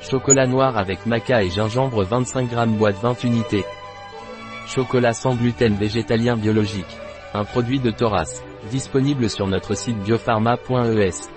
Chocolat noir avec maca et gingembre 25 g boîte 20 unités. Chocolat sans gluten végétalien biologique. Un produit de Thoras. Disponible sur notre site biopharma.es.